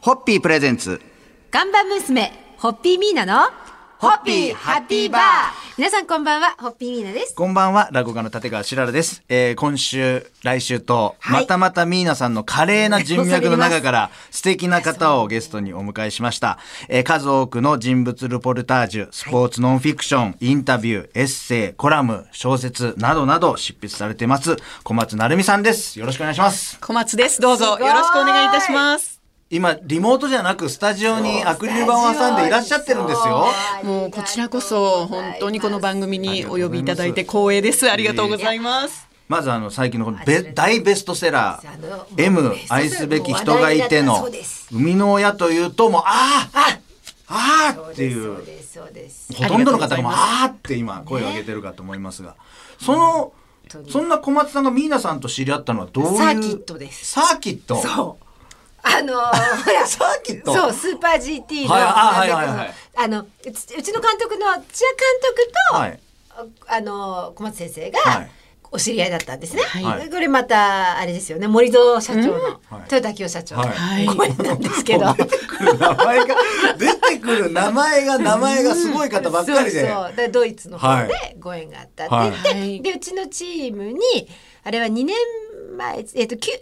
ホッピープレゼンツ。看板娘、ホッピーミーナの、ホッピーハッピーバー皆さんこんばんは、ホッピーミーナです。こんばんは、落語家の立川しららです。えー、今週、来週と、はいまたまたミーナさんの華麗な人脈の中から、素敵な方をゲストにお迎えしました。えー、数多くの人物ルポルタージュ、スポーツノンフィクション、インタビュー、エッセイ、コラム、小説などなど執筆されてます、小松成美さんです。よろしくお願いします。小松です。どうぞよろしくお願いいたします。今、リモートじゃなく、スタジオにアクリル板を挟んでいらっしゃってるんですよ。もうこちらこそ本当にこの番組にお呼びいただいて光栄です。ありがとうございます。まずあの最近のこのベ大ベストセラー M 愛すべき人がいての生みの親というともうあーああーっていそう。ほとんどの方がもうああーって今声を上げてるかと思いますがそのそんな小松さんがミーナさんと知り合ったのはどういうサーキットです。サーキット。そう。あのー、ほら。サーキット。そう、スーパー GT の。はいあはいはいはい。あの、うちうちの監督の千谷監督と、はい。あの、小松先生が、はい。お知り合いだったんですね。はい。これまた、あれですよね、森蔵社長の、はい。豊田清社長。のはい。ご縁なんですけど。出てくる名前が出てくる名前が名前がすごい方ばっかりで。そうそう。でドイツの方はでご縁があったってはい言って、はい。でうちのチームにあれは2年前えっときゅ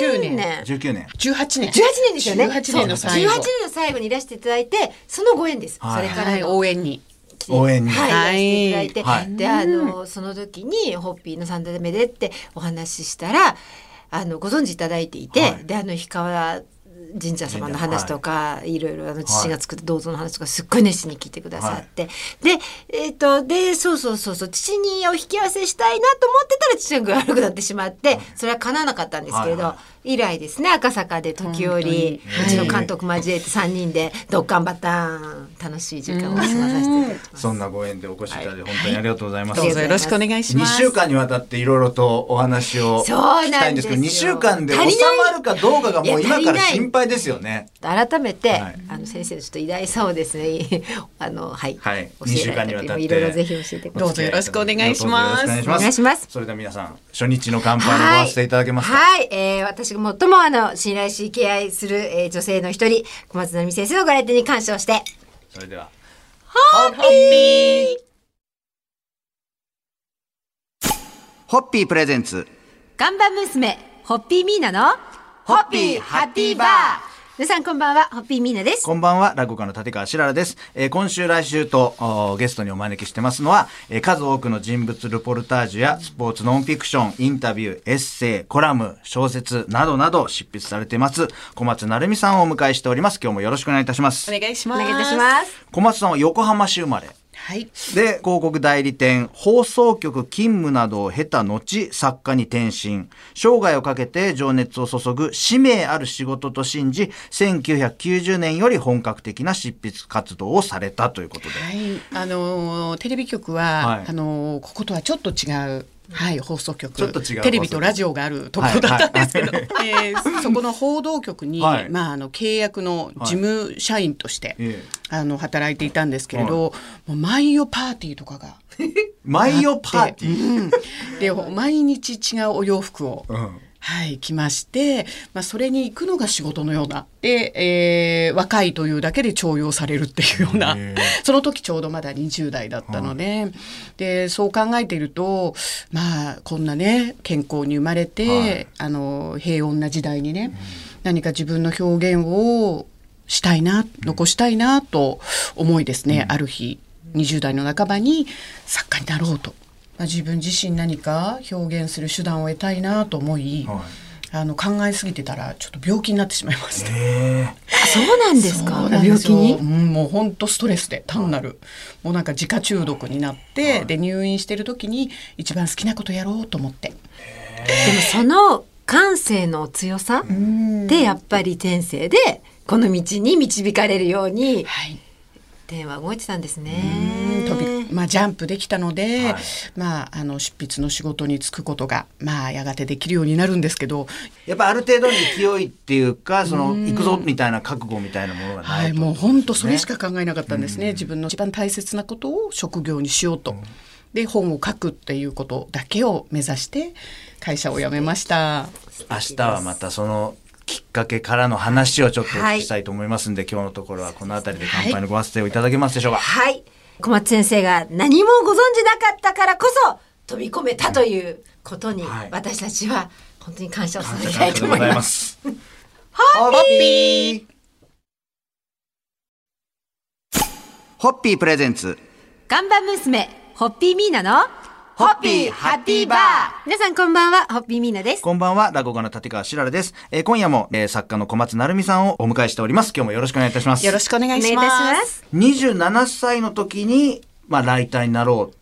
19年。年。19年。18年。18年ですよね。18年の最後。18年の最後にいらしていただいてそのご縁です、はい。はい、それからの。応援に。応援に。はい、い。らしていただいて、はい。であのその時にホッピーの三代目でってお話ししたらあのご存知いただいていて、はい。であの氷川神社様の話とか、い、ろいろあの父が作った銅像の話とかすっごい熱心に聞いてくださって、でえっ、とでそうそうそうそう父にお引き合わせしたいなと思ってたら父が悪くなってしまってそれは叶わなかったんですけれど、はいは以来ですね赤坂で時折うちの監督交えて3人でドッカンバターン楽しい時間を過ごさせていただきます。そんなご縁でお越しいただいて本当にありがとうございます、どうぞよろしくお願いしま2す。週間にわたっていろいろとお話をそう聞きたないんですけど2週間で収まるかどうかがもう今から心配ですよね。改めて、はい。あの先生のちょっと偉大さをですね。あのはい、はい。教えられたりもいろいろぜひ教えてください。どうぞよろしくお願いします。お願いします。それでは皆さん初日の乾杯にごわせていただけますか、はい、えー、私が最もあの信頼し敬愛する、えー、女性の一人小松成美先生のご来店に感謝をしてそれでは。ホッピー！ホッピープレゼンツ。看板娘ホッピーミーナのホッピーハッピーバー皆さんこんばんはホッピーミーナですこんばんは、落語家の立川しららです。えー今週来週とおゲストにお招きしてますのは、えー数多くの人物ルポルタージュやスポーツノンフィクション、インタビュー、エッセイ、コラム、小説などなど執筆されてます、小松成美さんをお迎えしております。今日もよろしくお願いいたします。お願いしおます。願いいたします小松さんは横浜市生まれ。はい。で、広告代理店、放送局勤務などを経た後、作家に転身。生涯をかけて情熱を注ぐ使命ある仕事と信じ、1990年より本格的な執筆活動をされたということで。はい。あのーテレビ局は、はいあのーこことはちょっと違う。はい、放送局。ちょっと違うテレビとラジオがあるところだったんですけど、はいえーそこの報道局に、はい。まあ、あの契約の事務社員として、ええ。あの働いていたんですけれど、もう毎夜パーティーとかが 毎夜パーティー？うん、で毎日違うお洋服を、うんはい着まして、まあ、それに行くのが仕事のようなで、えー若いというだけで重用されるっていうような その時ちょうどまだ20代だったので,、でそう考えているとまあこんなね健康に生まれて、はい。あの平穏な時代にね、何か自分の表現をしたいな残したいなと思いですね、ある日20代の半ばに作家になろうと、まあ、自分自身何か表現する手段を得たいなと思い、はい。あの考えすぎてたらちょっと病気になってしまいまして。えあそうなんですか？病気に？うん、もう本当ストレスで単なる、もうなんか自家中毒になって、で入院してる時に一番好きなことやろうと思って。でもその感性の強さでやっぱり天性でこの道に導かれるように。はい。天は動いてたんですね。飛びまあ、ジャンプできたので、はいまあ、あの執筆の仕事に就くことが、まあ、やがてできるようになるんですけど、やっぱある程度の勢いっていうか、その、行くぞみたいな覚悟みたいなものがなはいい、と。もう本当それしか考えなかったんですね、自分の一番大切なことを職業にしようと。で本を書くっていうことだけを目指して会社を辞めました。明日はまたそのきっかけからの話をちょっとおはい聞きしたいと思いますんで、今日のところはこの辺りで乾杯のご発声をいただけますでしょうか。はい。小松先生が何もご存じなかったからこそ飛び込めたということに、はい私たちは本当に感謝を感謝捧げたいと思いま。ますす。ホッピーホッピープレゼンツ。看板娘、ホッピーミーナの、ホッピーハッピーバー皆さんこんばんは、ホッピーミーナです。こんばんは、落語家の立川しららです。えー今夜も、えー作家の小松成美さんをお迎えしております。今日もよろしくお願いいたします。よろしくお願いします。お願いいたします。27歳の時に、まあ、ライターになろう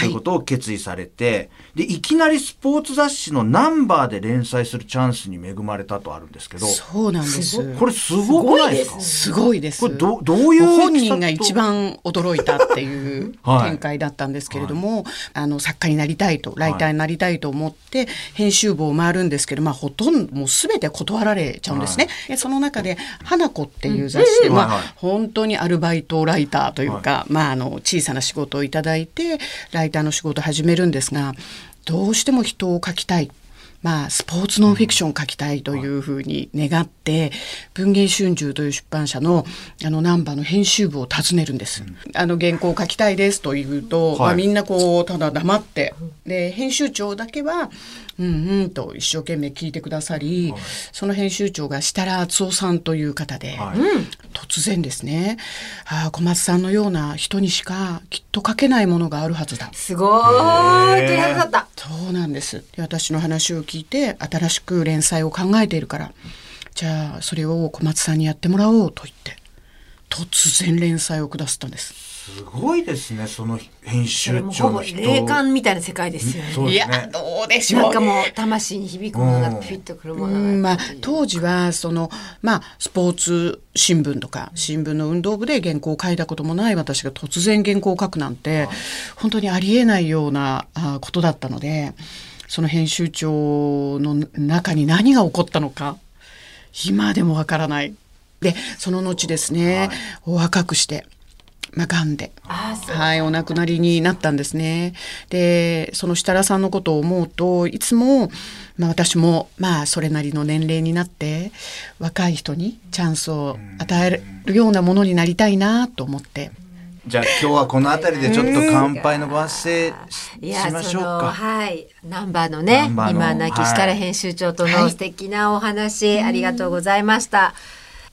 とい。うことを決意されて、で、いきなりスポーツ雑誌のナンバーで連載するチャンスに恵まれたとあるんですけど、そうなんです。これすごくないですか？すごいです。これどどういうご本人が一番驚いたっていうはい展開だったんですけれども、あの作家になりたいとライターになりたいと思って編集部を回るんですけど、まあほとんどもうすべて断られちゃうんですね。でその中で花子っていう雑誌で、まあ本当にアルバイトライターというか、まああの小さな仕事をいただいてライターの仕事始めるんですが、どうしても人を描きたい。まあ、スポーツノンフィクションを書きたいというふうに願って、文藝春秋という出版社のあのナンバーの編集部を訪ねるんです。あの原稿を書きたいですと言うと、はい。まあ、みんなこうただ黙って、で編集長だけはうんうんと一生懸命聞いてくださり、その編集長が設楽敦夫さんという方で、はい。突然ですね、ああ小松さんのような人にしかきっと書けないものがあるはずだ。すごーい。鳥肌立った。そうなんです。で私の話を聞いて新しく連載を考えているからじゃあそれを小松さんにやってもらおうと言って突然連載を下すったんですすごいですね、その編そ集長の人。霊感みたいな世界ですよね。いや。どうでしょうなんかもう魂に響くものがフィッとくるものがうんまあやっぱり、当時はその、まあ、スポーツ新聞とか新聞の運動部で原稿を書いたこともない私が突然原稿を書くなんて、本当にありえないようなあことだったのでその編集長の中に何が起こったのか今でもわからない。でその後ですね、お若くして、まあ、癌で。はい、お亡くなりになったんですね。で、その設楽さんのことを思うと、いつも、まあ私も、まあそれなりの年齢になって、若い人にチャンスを与えるようなものになりたいなと思って。じゃあ今日はこの辺りでちょっと乾杯のご発声しいやしましょうか。はい。ナンバーのねの今亡き設楽編集長との素敵なお話、ありがとうございました。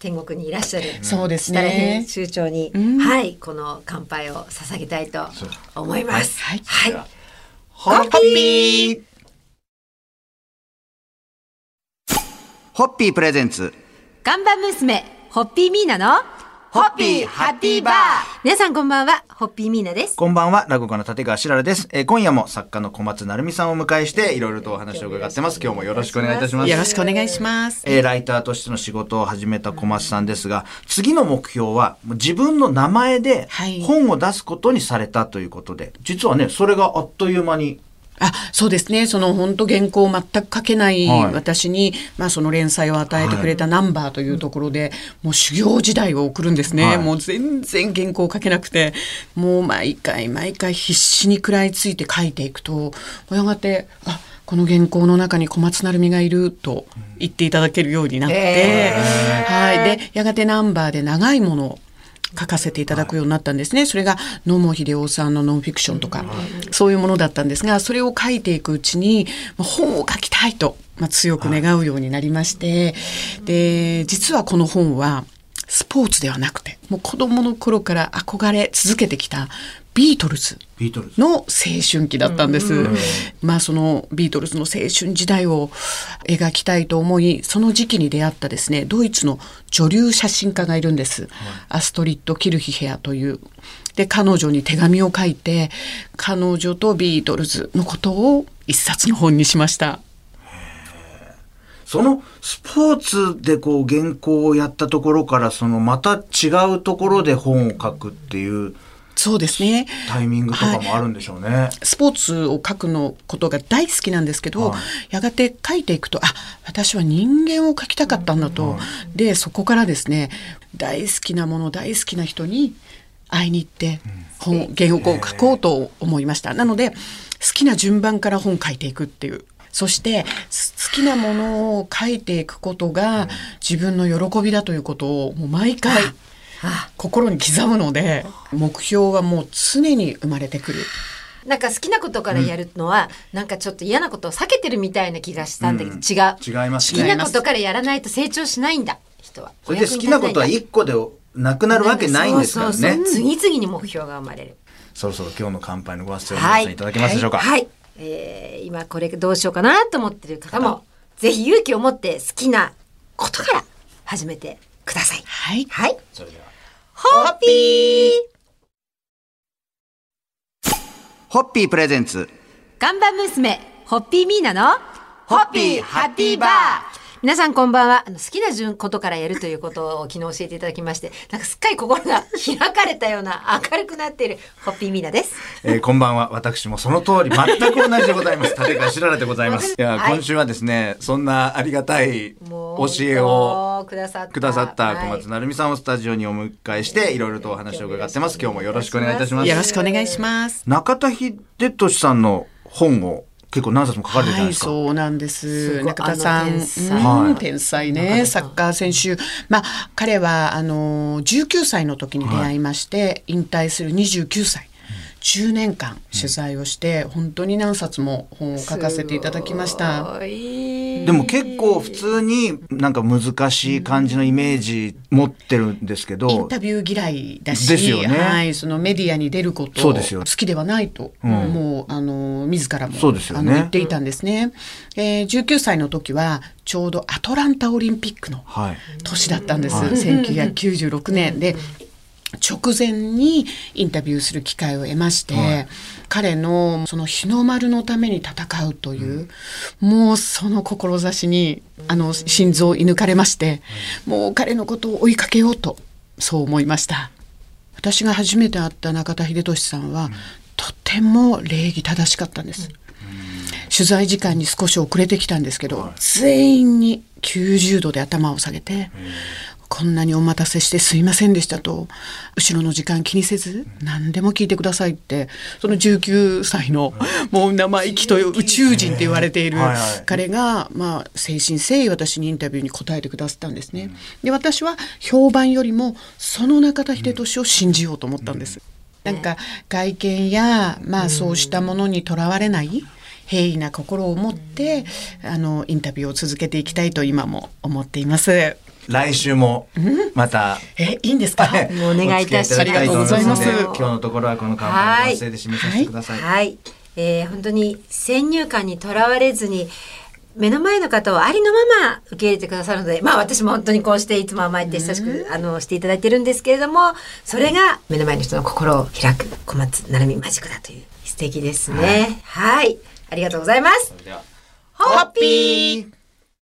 天国にいらっしゃるそうですね。編集長に、はいこの乾杯を捧げたいと思います。はい。はい、ホッピー。ホッピープレゼンツ。看板娘ホッピーミーナのホッピーハッピーバー皆さんこんばんはホッピーミーナです。こんばんは、落語家の立川しららです。えー今夜も作家の小松成美さんをお迎えして、いろいろとお話を伺ってます。今日もよろしくお願いいたします。よろしくお願いします。えーライターとしての仕事を始めた小松さんですが、次の目標はもう自分の名前ではい本を出すことにされたということで、実はね、それがあっという間に、あそうですね。その本当原稿を全く書けないはい。私に、まあ、その連載を与えてくれたナンバーというところで、もう修行時代を送るんですね、はい。もう全然原稿を書けなくてもう毎回毎回必死に食らいついて書いていくとやがてあこの原稿の中に小松成美がいると言っていただけるようになって、へー。はい、でやがてナンバーで長いものを書かせていただくようになったんですね。それが野茂英雄さんのノンフィクションとか、そういうものだったんですが、それを書いていくうちに、まあ本を書きたいと、まあ、強く願うようになりまして、で、実はこの本は、スポーツではなくて、もう子供の頃から憧れ続けてきたビートルズ。の青春期だったんです。まあそのビートルズの青春時代を描きたいと思い、その時期に出会ったですね、ドイツの女流写真家がいるんです。アストリッド・キルヒヘアという。で、彼女に手紙を書いて、彼女とビートルズのことを一冊の本にしました。そのスポーツでこう原稿をやったところから、そのまた違うところで本を書くっていうそうですね。タイミングとかもあるんでしょうね。スポーツを書くのことが大好きなんですけど、はい。やがて書いていくとあ私は人間を書きたかったんだと、でそこからですね大好きなもの大好きな人に会いに行って本原稿を書こうと思いました。なので好きな順番から本書いていくっていう。そしてす好きなものを書いていくことが自分の喜びだということをもう毎回心に刻むので目標はもう常に生まれてくる。なんか好きなことからやるのは、なんかちょっと嫌なことを避けてるみたいな気がしたんだけど、うん違う。違います好きなことからやらないと成長しないんだ、人は。それで好きなことは一個でなくなるわけないんですからねそうそうそう次々に目標が生まれる。そろそろ今日の乾杯のご発声を皆さんいただけますでしょうか、はい。えー今これどうしようかなと思ってる方も、ぜひ勇気を持って好きなことから始めてください。はい。はい。それではホッピー。ホッピープレゼンツ。看板娘、ホッピーミーナの、ホッピーハッピーバー皆さんこんばんは。あの好きな順ことからやるということを昨日教えていただきまして、なんかすっかり心が開かれたような明るくなっているホッピーミーナです。えーこんばんは。私もその通り、全く同じでございます。立川しららでございます。いや、はい今週はですね、そんなありがたい教えをくださったくださった小はい松成美さんをスタジオにお迎えして、いろいろとお話を伺ってます。今日もよろしくお願いいたします。よろしくお願いします。中田秀俊さんの本を結構何冊も書かれてるじゃないはい、ですか。そうなんです。中田さん、天才。天才中ね、サッカー選手。まあ、彼は、あの、19歳の時に出会いまして、引退する29歳。10年間取材をして、本当に何冊も本を書かせていただきました。ででも結構普通になんか難しい感じのイメージ持ってるんですけど、インタビュー嫌いだし、ですよねはい、そのメディアに出ることそうですよ好きではないと、うんもうあの自らもそうですよねあの言っていたんですね。えー、19歳の時はちょうどアトランタオリンピックのはい。年だったんです。はい1996年で。直前にインタビューする機会を得まして、はい。彼のその日の丸のために戦うという、もうその志にあの心臓を射抜かれまして、もう彼のことを追いかけようとそう思いました。私が初めて会った中田秀俊さんは、とても礼儀正しかったんです、取材時間に少し遅れてきたんですけど、全員に90度で頭を下げて、こんなにお待たせしてすいませんでしたと後ろの時間気にせず何でも聞いてくださいってその19歳のもう生意気という宇宙人って言われている彼がまあ誠心誠意私にインタビューに答えてくださったんですね。で私は評判よりもその中田秀俊を信じようと思ったんです。なんか外見やまあそうしたものにとらわれない平易な心を持ってあのインタビューを続けていきたいと今も思っています。来週もまた、えいいんですか？もうお願いいたします。ありがとうございます。今日のところはこの乾杯のご発声で締めさせてください。はい、えー本当に先入観にとらわれずに目の前の方をありのまま受け入れてくださるのでまあ私も本当にこうしていつも甘えて親しく、あのしていただいてるんですけれどもそれが目の前の人の心を開く小松成美マジックだという素敵ですね。はい、ありがとうございます。それでは。ホッピー